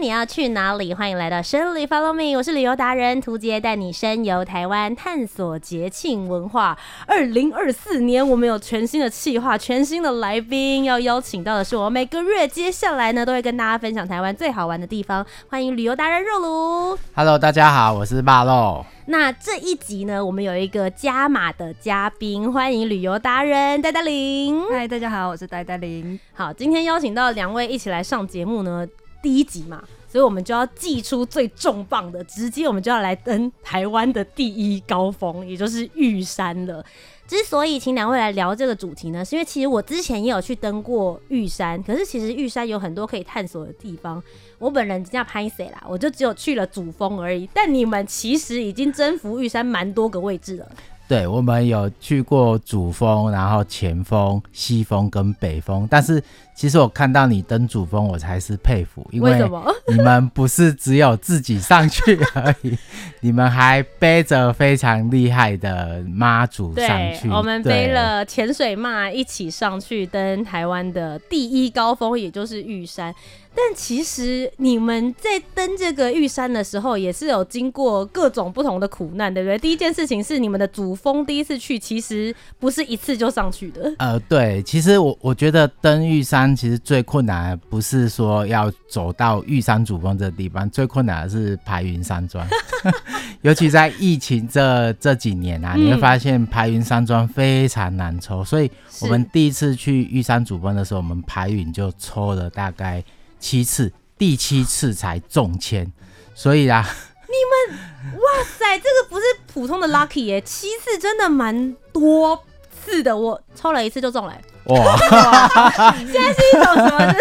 你要去哪里？欢迎来到深旅 Follow Me，我是旅游达人涂杰，带你深游台湾，探索节庆文化。二零二四年，我们有全新的企划，全新的来宾，要邀请到的是我每个月接下来呢，都会跟大家分享台湾最好玩的地方。欢迎旅游达人肉炉。Hello，大家好，我是肉炉。那这一集呢，我们有一个加码的嘉宾，欢迎旅游达人戴戴琳。嗨，大家好，我是戴戴琳。好，今天邀请到两位一起来上节目呢。第一集嘛，所以我们就要祭出最重磅的，直接我们就要来登台湾的第一高峰，也就是玉山了。之所以请两位来聊这个主题呢，是因为其实我之前也有去登过玉山，可是其实玉山有很多可以探索的地方。我本人叫拍谢啦，我就只有去了主峰而已。但你们其实已经征服玉山蛮多个位置了。对，我们有去过主峰，然后前峰、西峰跟北峰，但是其实我看到你登主峰，我才是佩服，因为你们不是只有自己上去而已，你们还背着非常厉害的妈祖上去。我们背了潜水妈一起上去登台湾的第一高峰，也就是玉山。但其实你们在登这个玉山的时候，也是有经过各种不同的苦难，对不对？第一件事情是你们的主峰第一次去，其实不是一次就上去的。呃，对，其实我我觉得登玉山其实最困难的不是说要走到玉山主峰这个地方，最困难的是排云山庄。尤其在疫情这这几年啊，你会发现排云山庄非常难抽，所以我们第一次去玉山主峰的时候，我们排云就抽了大概。七次，第七次才中签，所以啊，你们哇塞，这个不是普通的 lucky 耶，七次真的蛮多次的，我抽了一次就中了，哇，现在是一种什么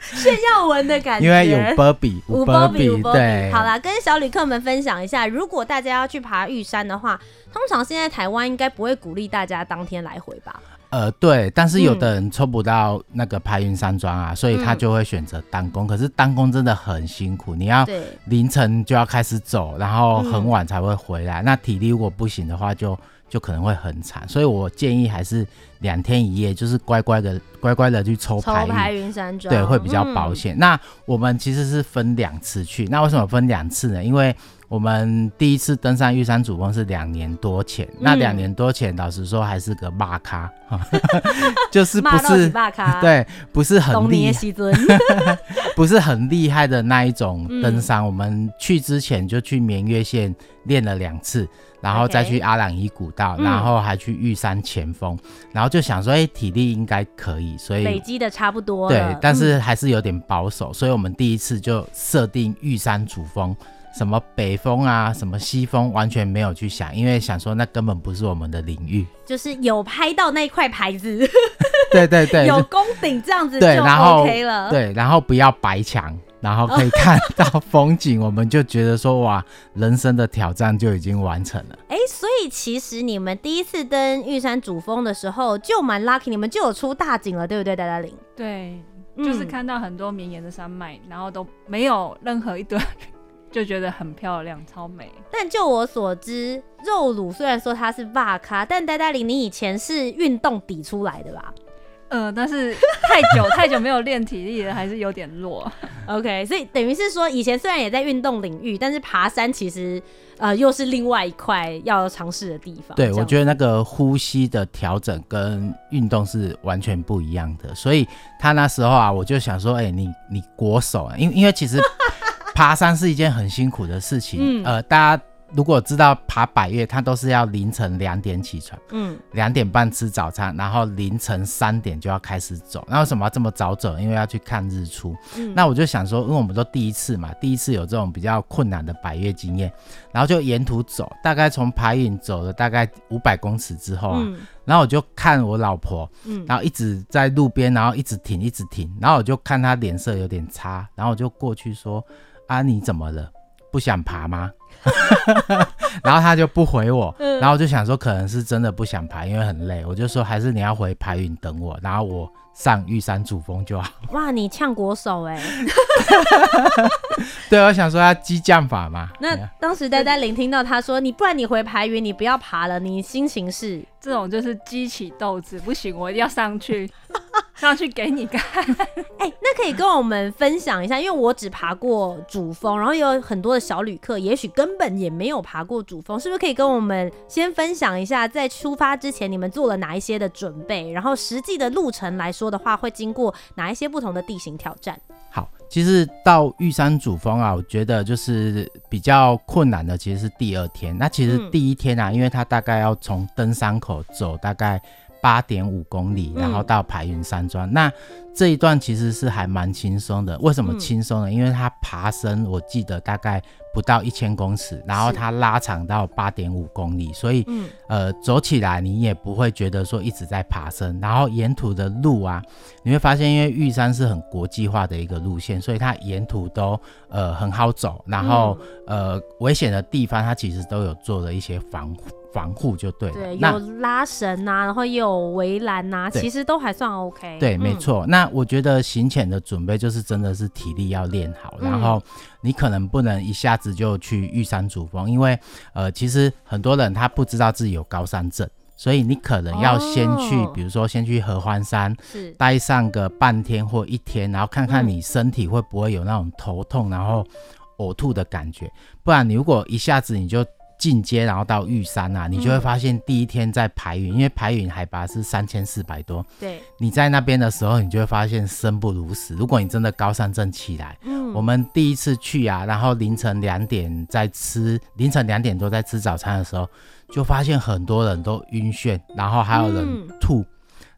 炫耀文的感觉？因为有波比，有波比，对，好啦，跟小旅客们分享一下，如果大家要去爬玉山的话，通常现在台湾应该不会鼓励大家当天来回吧？呃，对，但是有的人抽不到那个排云山庄啊，嗯、所以他就会选择单攻。可是单工真的很辛苦，你要凌晨就要开始走，然后很晚才会回来。嗯、那体力如果不行的话就，就就可能会很惨。所以我建议还是两天一夜，就是乖乖的乖乖的去抽牌云山庄，对，会比较保险。嗯、那我们其实是分两次去，那为什么分两次呢？因为我们第一次登上玉山主峰是两年多前，嗯、那两年多前老实说还是个骂咖，就是不是 对，不是很厉害，不是很厉害的那一种登山。嗯、我们去之前就去绵月县练了两次，然后再去阿朗伊古道，嗯、然后还去玉山前峰，然后就想说，哎、欸，体力应该可以，所以累积的差不多。对，但是还是有点保守，嗯、所以我们第一次就设定玉山主峰。什么北峰啊，什么西峰，完全没有去想，因为想说那根本不是我们的领域。就是有拍到那块牌子，对对对，有攻顶这样子就 OK 了。对，对，然后不要白墙，然后可以看到风景，我们就觉得说哇，人生的挑战就已经完成了。哎、欸，所以其实你们第一次登玉山主峰的时候就蛮 lucky，你们就有出大景了，对不对，戴戴琳？对，就是看到很多绵延的山脉，然后都没有任何一段。就觉得很漂亮，超美。但就我所知，肉炉虽然说它是霸咖，但呆呆林你以前是运动底出来的吧？呃，但是太久 太久没有练体力了，还是有点弱。OK，所以等于是说，以前虽然也在运动领域，但是爬山其实呃又是另外一块要尝试的地方。对，我觉得那个呼吸的调整跟运动是完全不一样的。所以他那时候啊，我就想说，哎、欸，你你国手，啊因为因为其实。爬山是一件很辛苦的事情，嗯、呃，大家如果知道爬百越，他都是要凌晨两点起床，嗯，两点半吃早餐，然后凌晨三点就要开始走。那为什么要这么早走？因为要去看日出。嗯那我就想说，因为我们都第一次嘛，第一次有这种比较困难的百越经验，然后就沿途走，大概从排云走了大概五百公尺之后啊，嗯然后我就看我老婆，嗯然后一直在路边，然后一直停，一直停，然后我就看她脸色有点差，然后我就过去说：“啊，你怎么了？不想爬吗？” 然后他就不回我，嗯然后我就想说可能是真的不想爬，因为很累，我就说还是你要回排云等我，然后我上玉山主峰就好。哇，你呛国手哎、对，我想说要激将法嘛。那当时呆呆聆听到他说：“你不然你回排云，你不要爬了。”你心情是？这种就是激起斗志，不行，我一定要上去，上去给你看。哎、那可以跟我们分享一下，因为我只爬过主峰，然后有很多的小旅客，也许根本也没有爬过主峰，是不是可以跟我们先分享一下，在出发之前你们做了哪一些的准备？然后实际的路程来说的话，会经过哪一些不同的地形挑战？好，其实到玉山主峰啊，我觉得就是比较困难的，其实是第二天。那其实第一天啊，因为它大概要从登山口走大概八点五公里，然后到排云山庄。那这一段其实是还蛮轻松的。为什么轻松呢？因为它爬升，我记得大概不到一千公尺，然后它拉长到八点五公里，所以嗯呃走起来你也不会觉得说一直在爬升。然后沿途的路啊，你会发现，因为玉山是很国际化的一个路线，所以它沿途都呃很好走。然后、呃危险的地方，它其实都有做了一些防防护，就对了。有拉绳啊，然后也有围栏呐，对其实都还算 OK。对，嗯没错。那我觉得行前的准备就是真的是体力要练好，嗯然后你可能不能一下子就去玉山主峰，因为呃，其实很多人他不知道自己有高山症，所以你可能要先去，哦比如说先去合欢山是待上个半天或一天，然后看看嗯你身体会不会有那种头痛，然后呕吐的感觉。不然你如果一下子你就进阶，然后到玉山啊，你就会发现第一天在排云，因为排云海拔是三千四百多。对，你在那边的时候，你就会发现生不如死。如果你真的高山症起来，嗯我们第一次去啊，然后凌晨两点在吃，凌晨两点多在吃早餐的时候，就发现很多人都晕眩，然后还有人嗯吐，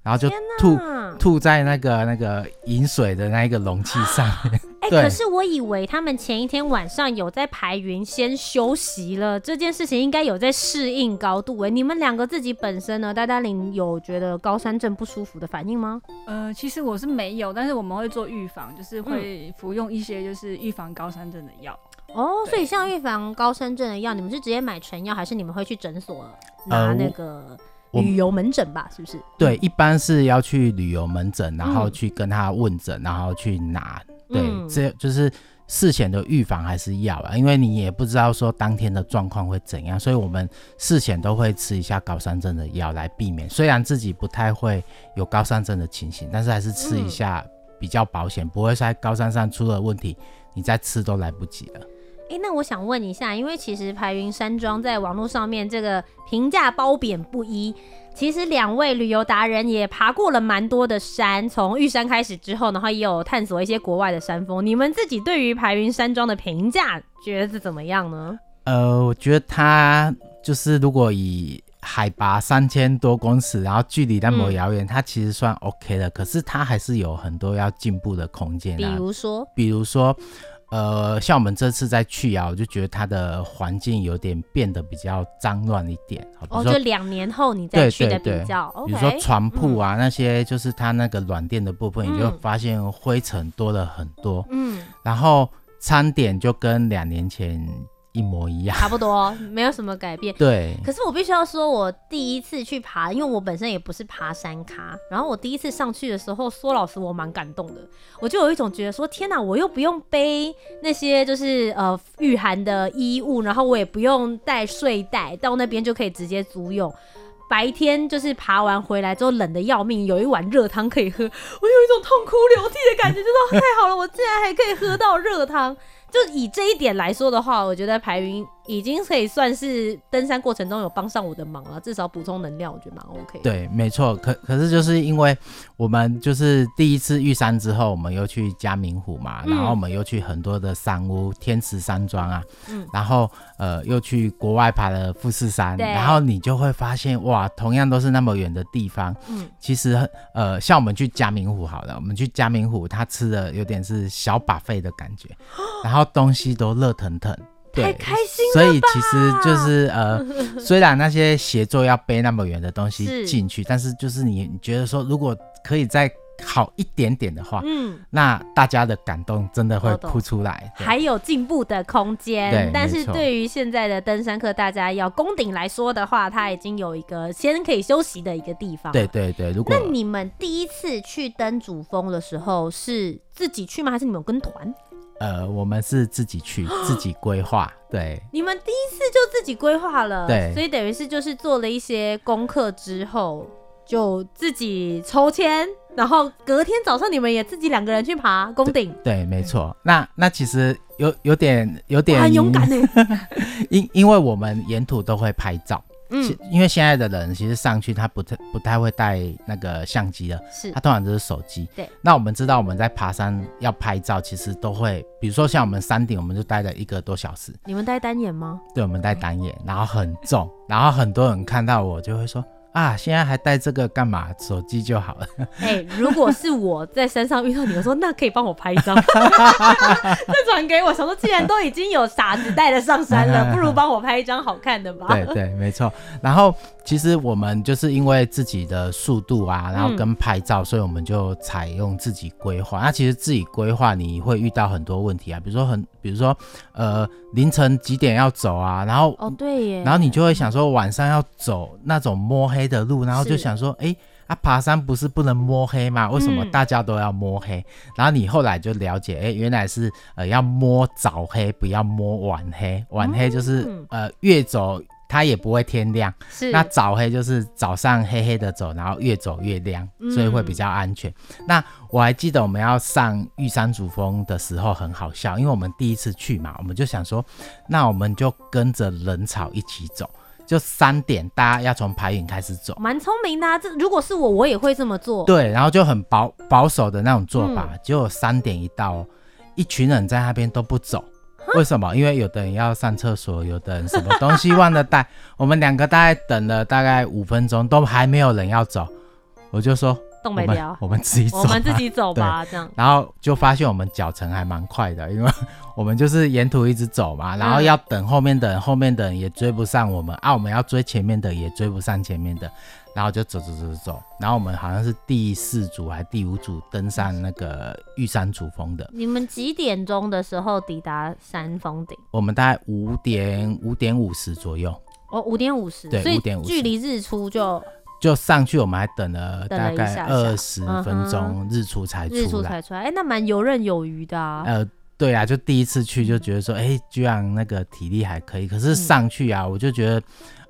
然后就吐！吐在那个那个饮水的那一个容器上面。哎、对可是我以为他们前一天晚上有在排云先休息了，这件事情应该有在适应高度。哎，你们两个自己本身呢？呆呆林有觉得高山症不舒服的反应吗？呃，其实我是没有，但是我们会做预防，就是会服用一些就是预防高山症的药。哦，所以像预防高山症的药，你们是直接买成药，还是你们会去诊所拿呃那个我旅游门诊吧？是不是？对，一般是要去旅游门诊，然后嗯去跟他问诊，然后去拿。对，嗯这就是事前的预防还是要啊，因为你也不知道说当天的状况会怎样，所以我们事前都会吃一下高山症的药来避免。虽然自己不太会有高山症的情形，但是还是吃一下比较保险，不会在高山上出了问题，你再吃都来不及了。哎、那我想问一下，因为其实排云山庄在网络上面这个评价褒贬不一。其实两位旅游达人也爬过了蛮多的山，从玉山开始之后，然后也有探索一些国外的山峰。你们自己对于排云山庄的评价觉得是怎么样呢？呃，我觉得它就是如果以海拔三千多公尺，然后距离那么遥远，它其实算 OK 的。可是它还是有很多要进步的空间比啊。如说，比如说，呃，像我们这次再去啊，我就觉得它的环境有点变得比较脏乱一点。哦，就两年后你再去的对对比较比如说床铺啊、那些，就是它那个软垫的部分，你就嗯发现灰尘多了很多。嗯，然后餐点就跟两年前一模一样。差不多，没有什么改变。对，可是我必须要说，我第一次去爬，因为我本身也不是爬山咖，然后我第一次上去的时候，说老实，我蛮感动的。我就有一种觉得说，天哪，我又不用背那些就是呃御寒的衣物，然后我也不用带睡袋，到那边就可以直接租用。白天就是爬完回来之后冷的要命，有一碗热汤可以喝，我有一种痛哭流涕的感觉，就说太好了，我竟然还可以喝到热汤。就以这一点来说的话，我觉得排名已经可以算是登山过程中有帮上我的忙了，至少补充能量，我觉得蛮 OK。对，没错。可可是就是因为我们就是第一次玉山之后，我们又去嘉明湖嘛，嗯、然后我们又去很多的山屋，天池山庄啊，嗯，然后呃又去国外爬了富士山，然后你就会发现哇，同样都是那么远的地方，嗯，其实呃像我们去嘉明湖好了，我们去嘉明湖，它吃的有点是小 buffet 的感觉，然后。东西都热腾腾，对，太开心了。所以其实就是呃，虽然那些协作要背那么远的东西进去，但是就是你你觉得说，如果可以再好一点点的话，嗯，那大家的感动真的会哭出来，还有进步的空间。对，但是对于现在的登山客，大家要攻顶来说的话，它已经有一个先可以休息的一个地方。对对对，如果那你们第一次去登主峰的时候是自己去吗？还是你们有跟团？呃，我们是自己去，自己规划。对，你们第一次就自己规划了，对，所以等于是就是做了一些功课之后，就自己抽签，然后隔天早上你们也自己两个人去爬宫顶。对，对，没错。那那其实有有点有点很勇敢呢，因因为我们沿途都会拍照。嗯，因为现在的人其实上去他不太不太会带那个相机了，是，他通常都是手机。对，那我们知道我们在爬山要拍照，其实都会，比如说像我们山顶，我们就待了一个多小时。你们带单眼吗？对，我们带单眼，然后很重，然后很多人看到我就会说。啊，现在还带这个干嘛？手机就好了。哎、欸，如果是我在山上遇到你我说，那可以帮我拍一张，再传给我。想说，既然都已经有傻子带了上山了，不如帮我拍一张好看的吧。对对，没错。然后其实我们就是因为自己的速度啊，然后跟拍照，嗯、所以我们就采用自己规划。那其实自己规划你会遇到很多问题啊，比如说很，比如说呃凌晨几点要走啊，然后哦对耶，然后你就会想说晚上要走那种摸黑的路，然后就想说，哎是，啊，爬山不是不能摸黑吗？为什么大家都要摸黑？嗯、然后你后来就了解，哎，原来是呃要摸早黑，不要摸晚黑。晚黑就是、嗯、呃越走它也不会天亮，是那早黑就是早上黑黑的走，然后越走越亮，所以会比较安全。嗯、那我还记得我们要上玉山主峰的时候很好笑，因为我们第一次去嘛，我们就想说，那我们就跟着人潮一起走。就三点，大家要从排影开始走，蛮聪明的啊。这如果是我，我也会这么做。对，然后就很保保守的那种做法。嗯、结果三点一到，一群人在那边都不走，为什么？因为有的人要上厕所，有的人什么东西忘了带。我们两个大概等了大概五分钟，都还没有人要走，我就说。我们我们自己走，我们自己走吧，这样。然后就发现我们脚程还蛮快的，因为 我们就是沿途一直走嘛，然后要等后面的人，后面的人也追不上我们啊，我们要追前面的也追不上前面的，然后就走走走走走。然后我们好像是第四组还是第五组登上那个玉山主峰的。你们几点钟的时候抵达山峰顶？我们大概五点五点五十左右。哦，五点五十，对，五点五十，距离日出就。就上去，我们还等了大概二十分钟，日出才出来。日出才出来，哎、欸，那蛮游刃有余的啊。呃，对啊，就第一次去就觉得说，哎、欸，居然那个体力还可以。可是上去啊，嗯、我就觉得。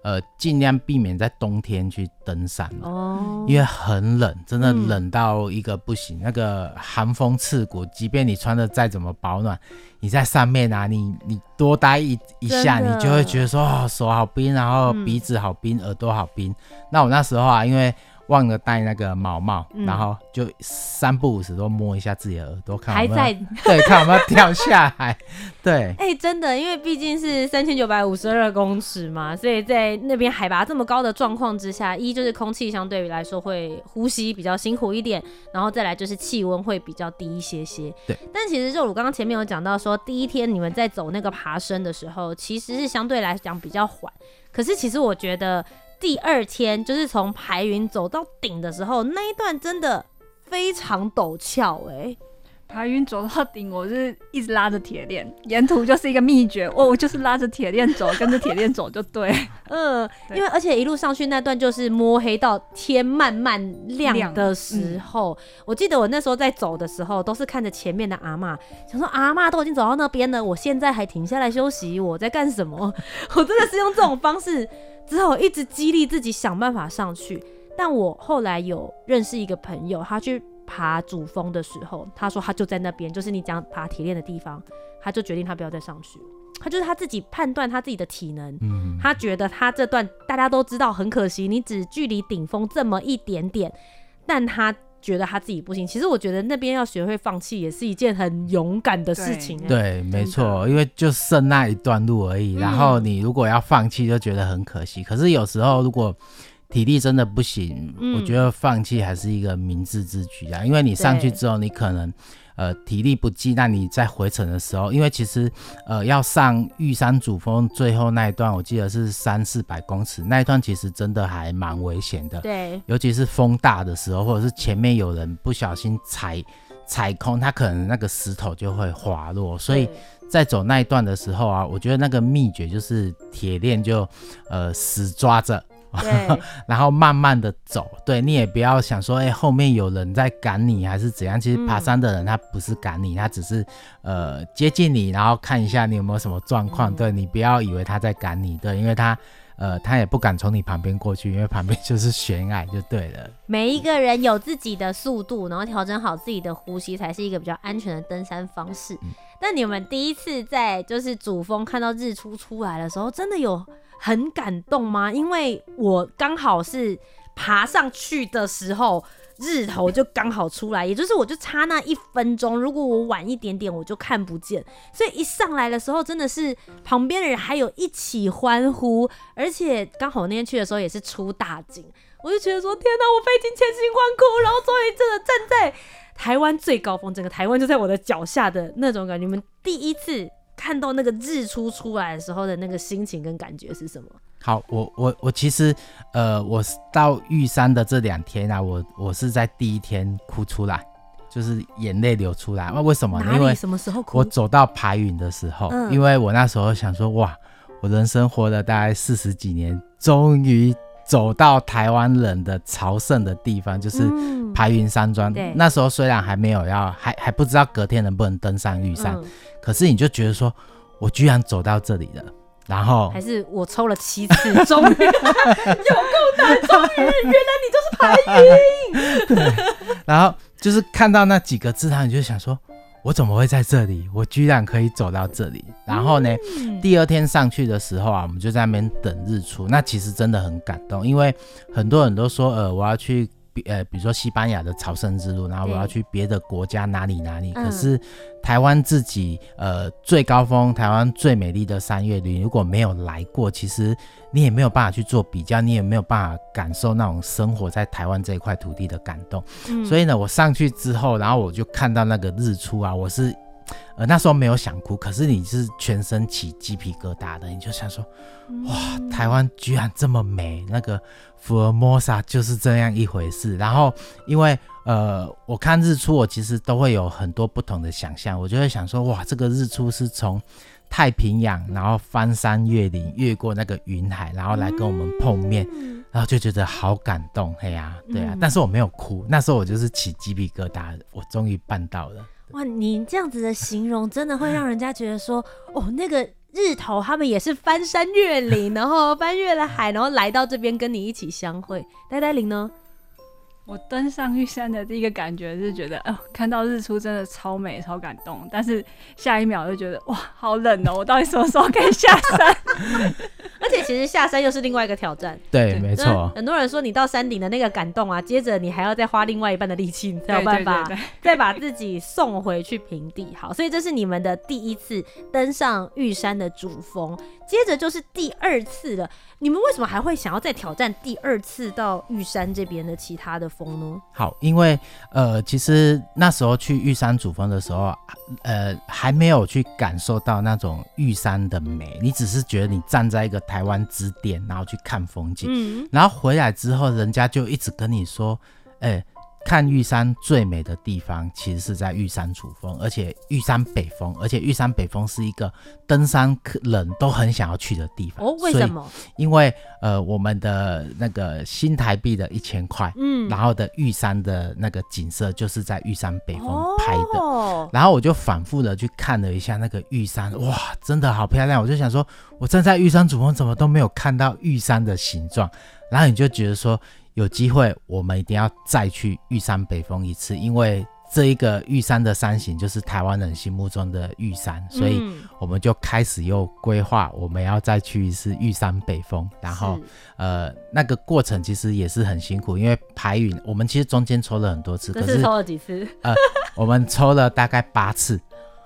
呃，尽量避免在冬天去登山哦，因为很冷，真的冷到一个不行，嗯、那个寒风刺骨。即便你穿的再怎么保暖，你在上面啊，你你多待一一下，你就会觉得说，哦，手好冰，然后鼻子好冰，嗯、耳朵好冰。那我那时候啊，因为。忘了戴那个毛帽，嗯、然后就三不五时都摸一下自己的耳朵，看还在 对，看有没有掉下来。对，哎、欸，真的，因为毕竟是三千九百五十二公尺嘛，所以在那边海拔这么高的状况之下，一就是空气相对于来说会呼吸比较辛苦一点，然后再来就是气温会比较低一些些。对，但其实就我刚刚前面有讲到说，第一天你们在走那个爬升的时候，其实是相对来讲比较缓，可是其实我觉得。第二天就是从排云走到顶的时候，那一段真的非常陡峭哎、欸。排云走到顶，我是一直拉着铁链，沿途就是一个秘诀哦，我就是拉着铁链走，跟着铁链走就对。嗯，因为而且一路上去那段就是摸黑到天慢慢亮的时候，嗯、我记得我那时候在走的时候，都是看着前面的阿嬷，想说阿嬷都已经走到那边了，我现在还停下来休息，我在干什么？我真的是用这种方式。之后一直激励自己想办法上去，但我后来有认识一个朋友，他去爬主峰的时候，他说他就在那边，就是你讲爬铁链的地方，他就决定他不要再上去。他就是他自己判断他自己的体能，嗯，他觉得他这段大家都知道很可惜，你只距离顶峰这么一点点，但他觉得他自己不行。其实我觉得那边要学会放弃也是一件很勇敢的事情。对，对，没错，因为就剩那一段路而已。然后你如果要放弃，就觉得很可惜。可是有时候如果体力真的不行，嗯、我觉得放弃还是一个明智之举啊。因为你上去之后，你可能。呃，体力不济，那你在回程的时候，因为其实，呃，要上玉山主峰最后那一段，我记得是三四百公尺，那一段其实真的还蛮危险的。对，尤其是风大的时候，或者是前面有人不小心踩踩空，他可能那个石头就会滑落。所以在走那一段的时候啊，我觉得那个秘诀就是铁链就呃死抓着。对，然后慢慢的走，对，你也不要想说，哎，后面有人在赶你还是怎样。其实爬山的人他不是赶你，嗯、他只是呃接近你，然后看一下你有没有什么状况。嗯、对，你不要以为他在赶你，对，因为他呃他也不敢从你旁边过去，因为旁边就是悬崖，就对了。每一个人有自己的速度，然后调整好自己的呼吸，才是一个比较安全的登山方式。那、嗯、你们第一次在就是主峰看到日出出来的时候，真的有？很感动吗？因为我刚好是爬上去的时候，日头就刚好出来，也就是我就差那一分钟，如果我晚一点点，我就看不见。所以一上来的时候，真的是旁边的人还有一起欢呼，而且刚好那天去的时候也是出大景，我就觉得说天哪，我费尽千辛万苦，然后终于真的站在台湾最高峰，整个台湾就在我的脚下的那种感觉。你们第一次。看到那个日出出来的时候的那个心情跟感觉是什么？好，我我我其实，呃，我到玉山的这两天啊，我我是在第一天哭出来，就是眼泪流出来。那为什么？因为什么时候哭？我走到排云的时候，嗯、因为我那时候想说，哇，我人生活了大概四十几年，终于。走到台湾人的朝圣的地方，就是排云山庄。嗯、那时候虽然还没有要，还还不知道隔天能不能登上玉山，嗯、可是你就觉得说，我居然走到这里了。然后还是我抽了七次，终于有够难，终于原来你就是排云。然后就是看到那几个字，然后你就想说。我怎么会在这里？我居然可以走到这里。然后呢，嗯、第二天上去的时候啊，我们就在那边等日出。那其实真的很感动，因为很多人都说，呃，我要去，呃，比如说西班牙的朝圣之路，然后我要去别的国家哪里哪里。可是台湾自己，呃，最高峰，台湾最美丽的三月里，如果没有来过，其实。你也没有办法去做比较，你也没有办法感受那种生活在台湾这一块土地的感动。嗯、所以呢，我上去之后，然后我就看到那个日出啊，我是，呃，那时候没有想哭，可是你是全身起鸡皮疙瘩的，你就想说，哇，台湾居然这么美，那个福尔摩沙就是这样一回事。然后，因为呃，我看日出，我其实都会有很多不同的想象，我就会想说，哇，这个日出是从。太平洋，然后翻山越岭，越过那个云海，然后来跟我们碰面，嗯、然后就觉得好感动，嘿呀、啊，对啊，嗯、但是我没有哭，那时候我就是起鸡皮疙瘩，我终于办到了。哇，你这样子的形容，真的会让人家觉得说，哦，那个日头他们也是翻山越岭，然后翻越了海，然后来到这边跟你一起相会。呆呆林呢？我登上玉山的第一个感觉是觉得，哦，看到日出真的超美、超感动。但是下一秒就觉得，哇，好冷哦！我到底什么时候可以下山？其实下山又是另外一个挑战。对，对没错。很多人说你到山顶的那个感动啊，接着你还要再花另外一半的力气，你才有办法再把自己送回去平地。好，所以这是你们的第一次登上玉山的主峰，接着就是第二次了。你们为什么还会想要再挑战第二次到玉山这边的其他的峰呢？好，因为呃，其实那时候去玉山主峰的时候，呃，还没有去感受到那种玉山的美，你只是觉得你站在一个台湾之巅，然后去看风景，嗯，然后回来之后，人家就一直跟你说，哎、欸。看玉山最美的地方，其实是在玉山主峰，而且玉山北峰，而且玉山北峰是一个登山客人都很想要去的地方。哦，为什么？因为呃，我们的那个新台币的一千块，嗯，然后的玉山的那个景色就是在玉山北峰拍的。哦，然后我就反复的去看了一下那个玉山，哇，真的好漂亮！我就想说，我站在玉山主峰，怎么都没有看到玉山的形状。然后你就觉得说。有机会，我们一定要再去玉山北峰一次，因为这一个玉山的山形就是台湾人心目中的玉山，所以我们就开始又规划我们要再去一次玉山北峰，然后呃那个过程其实也是很辛苦，因为排云我们其实中间抽了很多次，可是抽了几次？呃，我们抽了大概八次，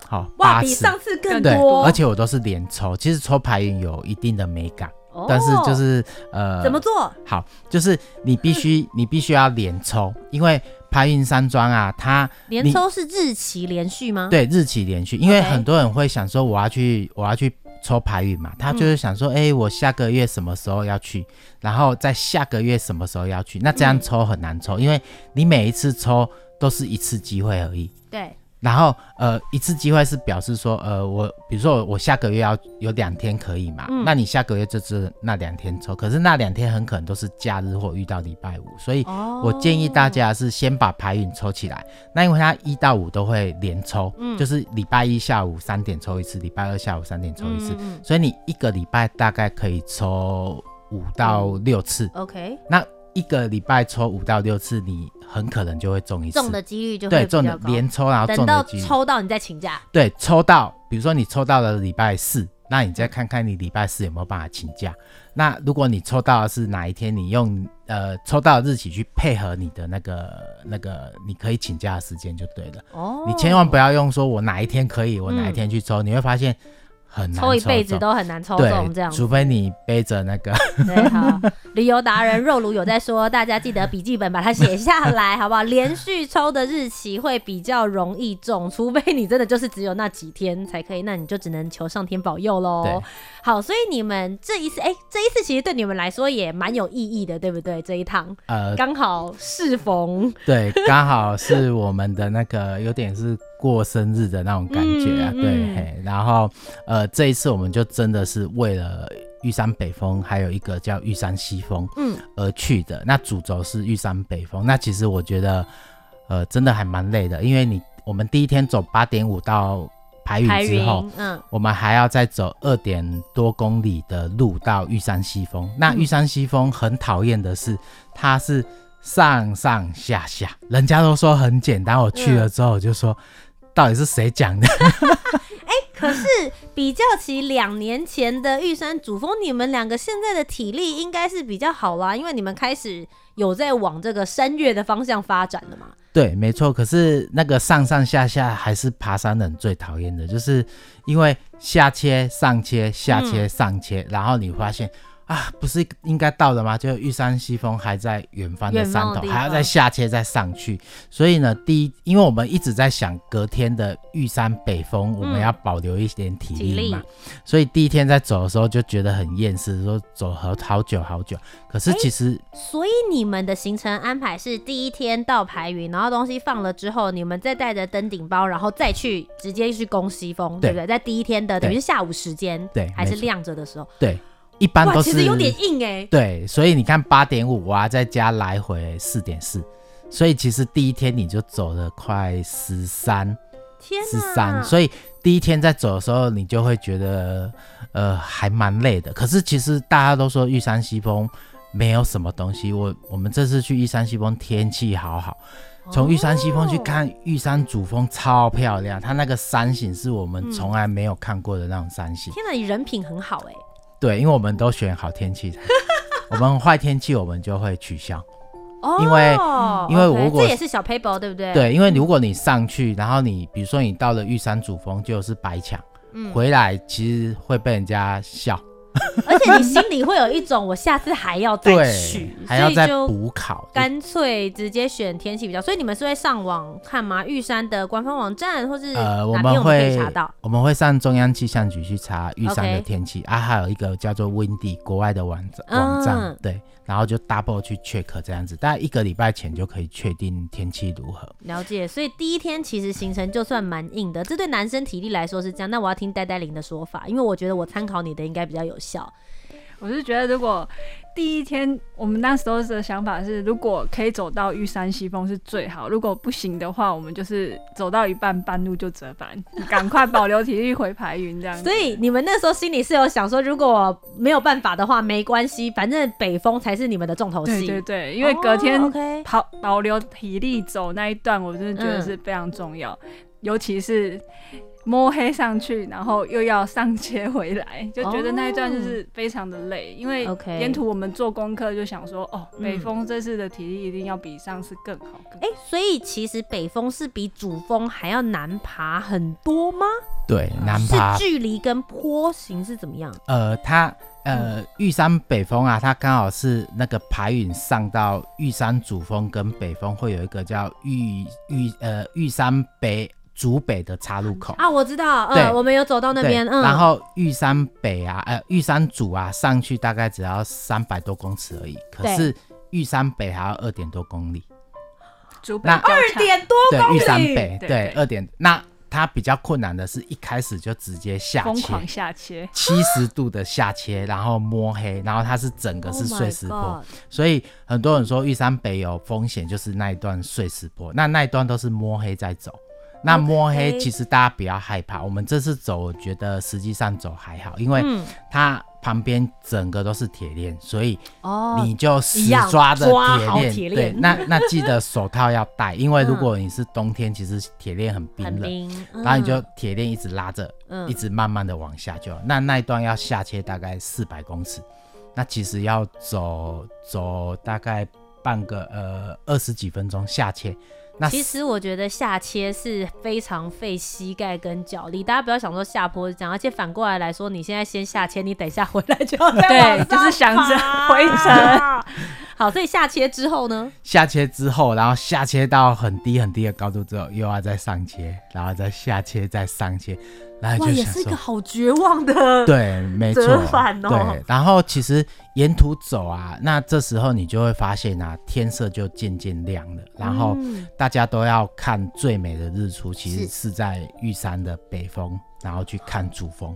好，八次，比上次更多，对，而且我都是连抽，其实抽排云有一定的美感。但是就是呃，怎么做？好，就是你必须 你必须要连抽，因为排云山庄啊，它连抽是日期连续吗？对，日期连续，因为很多人会想说我要去我要去抽排云嘛，他就是想说，哎、嗯欸，我下个月什么时候要去，然后在下个月什么时候要去，那这样抽很难抽，嗯、因为你每一次抽都是一次机会而已。对。然后，呃，一次机会是表示说，呃，我比如说我我下个月要有两天可以嘛，嗯、那你下个月就是那两天抽，可是那两天很可能都是假日或遇到礼拜五，所以我建议大家是先把排运抽起来。哦、那因为它一到五都会连抽，嗯、就是礼拜一下午三点抽一次，礼拜二下午三点抽一次，嗯、所以你一个礼拜大概可以抽五到六次。嗯、OK，那。一个礼拜抽五到六次，你很可能就会中一次，中的几率就会比较高。对，中的连抽然后中的几率。等到抽到你再请假。对，抽到，比如说你抽到了礼拜四，那你再看看你礼拜四有没有办法请假。那如果你抽到的是哪一天，你用呃抽到的日期去配合你的那个那个你可以请假的时间就对了。哦。你千万不要用说我哪一天可以，我哪一天去抽，嗯、你会发现。很难抽，抽一辈子都很难抽中这样，除非你背着那个。对，好，旅游达人肉炉有在说，大家记得笔记本把它写下来，好不好？连续抽的日期会比较容易中，除非你真的就是只有那几天才可以，那你就只能求上天保佑喽。对好，所以你们这一次，哎、欸，这一次其实对你们来说也蛮有意义的，对不对？这一趟，呃，刚好适逢，对，刚好是我们的那个有点是。过生日的那种感觉啊，嗯、对、嗯嘿，然后呃，这一次我们就真的是为了玉山北峰，还有一个叫玉山西峰，嗯，而去的。嗯、那主轴是玉山北峰，那其实我觉得，呃，真的还蛮累的，因为你我们第一天走八点五到排云之后，嗯，我们还要再走二点多公里的路到玉山西峰。那玉山西峰很讨厌的是，它是上上下下，人家都说很简单，我去了之后我就说。嗯到底是谁讲的？哎、欸，可是比较起两年前的玉山主峰，你们两个现在的体力应该是比较好啦，因为你们开始有在往这个山岳的方向发展了嘛。对，没错。可是那个上上下下还是爬山人最讨厌的，就是因为下切上切下切上切，嗯、然后你发现。啊，不是应该到了吗？就玉山西峰还在远方的山头，还要再下切再上去。所以呢，第一，因为我们一直在想隔天的玉山北峰，我们要保留一点体力嘛。嗯、所以第一天在走的时候就觉得很厌世，说走好好久好久。可是其实、欸，所以你们的行程安排是第一天到排云，然后东西放了之后，你们再带着登顶包，然后再去直接去攻西峰，对，对不对？在第一天的等于是下午时间，对，还是亮着的时候，对。一般都是，其实有点硬哎、欸。对，所以你看八点五，我要再加来回四点四，所以其实第一天你就走了快十三，天十三，所以第一天在走的时候，你就会觉得呃还蛮累的。可是其实大家都说玉山西峰没有什么东西，我我们这次去玉山西峰天气好好，从玉山西峰去看玉山主峰超漂亮，它那个山形是我们从来没有看过的那种山形。天哪，你人品很好哎、欸。对，因为我们都选好天气，我们坏天气我们就会取消。哦，因为因为如果 okay, 这也是小 paper 对不对？对，因为如果你上去，然后你比如说你到了玉山主峰就是白墙，嗯，回来其实会被人家笑。而且你心里会有一种，我下次还要再去，还要再补考，干脆直接选天气比较。所以你们是会上网看吗？玉山的官方网站，或是呃，我们会查到，我们会上中央气象局去查玉山的天气啊，还有一个叫做 Windy 国外的网站，网站、嗯、对。然后就 double 去 check 这样子，大概一个礼拜前就可以确定天气如何。了解，所以第一天其实行程就算蛮硬的，这对男生体力来说是这样。那我要听呆呆林的说法，因为我觉得我参考你的应该比较有效。我是觉得如果。第一天，我们那时候的想法是，如果可以走到玉山西峰是最好，如果不行的话，我们就是走到一半半路就折返，赶快保留体力回排云这样。所以你们那时候心里是有想说，如果没有办法的话，没关系，反正北峰才是你们的重头戏。对对对，因为隔天跑、oh. 保留体力走那一段，我真的觉得是非常重要，嗯、尤其是。摸黑上去，然后又要上街回来，就觉得那一段就是非常的累。Oh, 因为沿途我们做功课就想说，哦，北峰这次的体力一定要比上次更好。更好。哎、欸，所以其实北峰是比主峰还要难爬很多吗？对，难爬。是距离跟坡形是怎么样？呃，它呃玉山北峰啊，它刚好是那个排云上到玉山主峰跟北峰会有一个叫玉玉呃玉山北。主北的岔路口。啊，我知道，呃，我们有走到那边，嗯，然后玉山北啊，呃，玉山主啊，上去大概只要三百多公尺而已，可是玉山北还要二点多公里，主北那二点多公里，对，玉山北对二点，那它比较困难的是一开始就直接下切，疯狂下切，七十度的下切，然后摸黑，然后它是整个是碎石坡，所以很多人说玉山北有风险，就是那一段碎石坡，那那一段都是摸黑在走。那摸黑其实大家不要害怕我们这次走，我觉得实际上走还好，因为它旁边整个都是铁链，所以你就死抓着铁链。对，那那记得手套要戴，因为 如果你是冬天，其实铁链很冰冷，然后你就铁链一直拉着，嗯、一直慢慢的往下就。那那一段要下切大概四百公尺，那其实要走走大概半个呃二十几分钟下切。那其实我觉得下切是非常费膝盖跟脚力，大家不要想说下坡是这样，而且反过来来说，你现在先下切，你等一下回来就要对，就是想着 回程。好，所以下切之后呢？下切之后，然后下切到很低很低的高度之后，又要再上切，然后再下切，再上切，然后就想说，哇，也是一个好绝望的，对，没错，对。然后其实沿途走啊，那这时候你就会发现啊，天色就渐渐亮了，然后大家都要看最美的日出，其实是在玉山的北峰，然后去看主峰，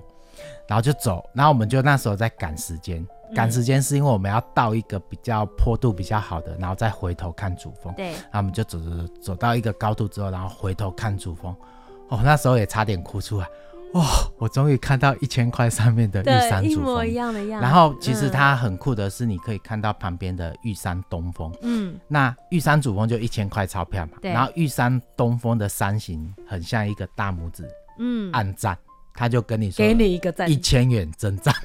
然后就走，然后我们就那时候在赶时间。赶时间是因为我们要到一个比较坡度比较好的，然后再回头看主峰。对，然后我们就走走走，走到一个高度之后，然后回头看主峰。哦，那时候也差点哭出来。哇，我终于看到一千块上面的玉山主峰，一模一样的样子。然后其实它很酷的是，你可以看到旁边的玉山东峰。嗯，那玉山主峰就一千块钞票嘛。对。然后玉山东峰的山形很像一个大拇指。嗯。按赞，他就跟你说，给你一个赞，一千元真赞。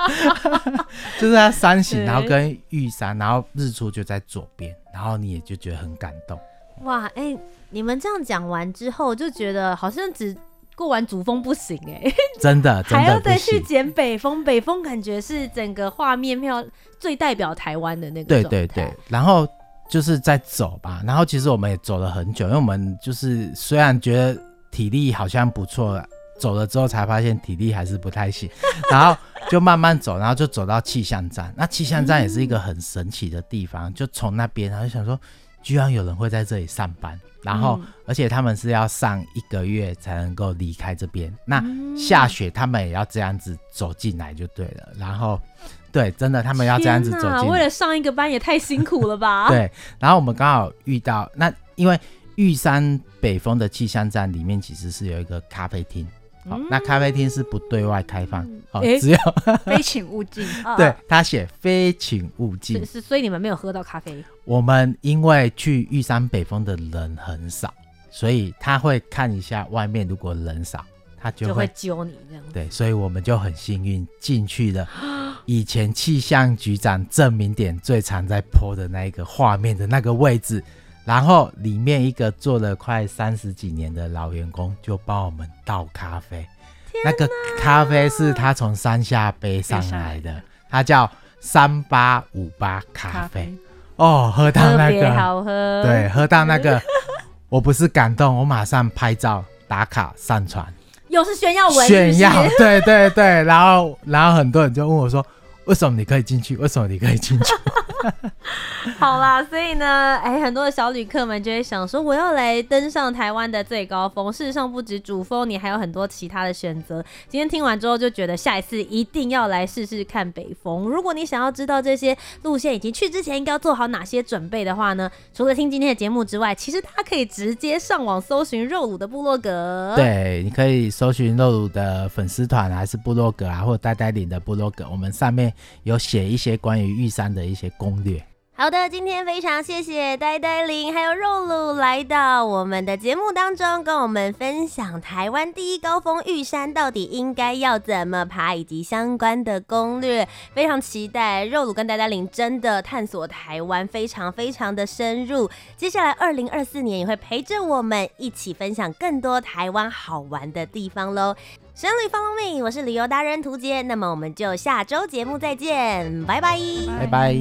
就是它山形，然后跟玉山，然后日出就在左边，然后你也就觉得很感动。哇，哎、欸，你们这样讲完之后，就觉得好像只过完主峰不行哎、欸，真的，真的还要再去捡北风。北风感觉是整个画面票最代表台湾的那个。对对对，然后就是在走吧，然后其实我们也走了很久，因为我们就是虽然觉得体力好像不错。走了之后才发现体力还是不太行，然后就慢慢走，然后就走到气象站。那气象站也是一个很神奇的地方，就从那边，然后就想说，居然有人会在这里上班，然后而且他们是要上一个月才能够离开这边。那下雪他们也要这样子走进来就对了。然后，对，真的他们要这样子走进来，为了上一个班也太辛苦了吧？对。然后我们刚好遇到那，因为玉山北峰的气象站里面其实是有一个咖啡厅。好，那咖啡厅是不对外开放，哦，只有 非请勿进。对，他写非请勿进，是，所以你们没有喝到咖啡。我们因为去玉山北峰的人很少，所以他会看一下外面，如果人少，他就会揪你这样。对，所以我们就很幸运进去了。以前气象局长证明点最常在 po 的那一个画面的那个位置。然后里面一个做了快三十几年的老员工就帮我们倒咖啡，那个咖啡是他从山下背上来的，他叫三八五八咖啡。咖啡。哦，喝到那个好喝，对，喝到那个，我不是感动，我马上拍照打卡上传，又是炫耀文，炫耀，对对对，然后然后很多人就问我说，为什么你可以进去？为什么你可以进去？好啦，所以呢，哎、很多的小旅客们就会想说，我要来登上台湾的最高峰。事实上，不止主峰，你还有很多其他的选择。今天听完之后，就觉得下一次一定要来试试看北峰。如果你想要知道这些路线以及去之前应该要做好哪些准备的话呢，除了听今天的节目之外，其实大家可以直接上网搜寻肉鲁的部落格。对，你可以搜寻肉鲁的粉丝团，还是部落格啊，或者呆呆领的部落格，我们上面有写一些关于玉山的一些攻略。好的，今天非常谢谢呆呆领还有肉鲁来到我们的节目当中，跟我们分享台湾第一高峰玉山到底应该要怎么爬，以及相关的攻略。非常期待肉鲁跟呆呆领真的探索台湾，非常非常的深入。接下来二零二四年也会陪着我们一起分享更多台湾好玩的地方喽。神旅 follow me，我是旅游达人涂杰，那么我们就下周节目再见，拜拜，拜拜。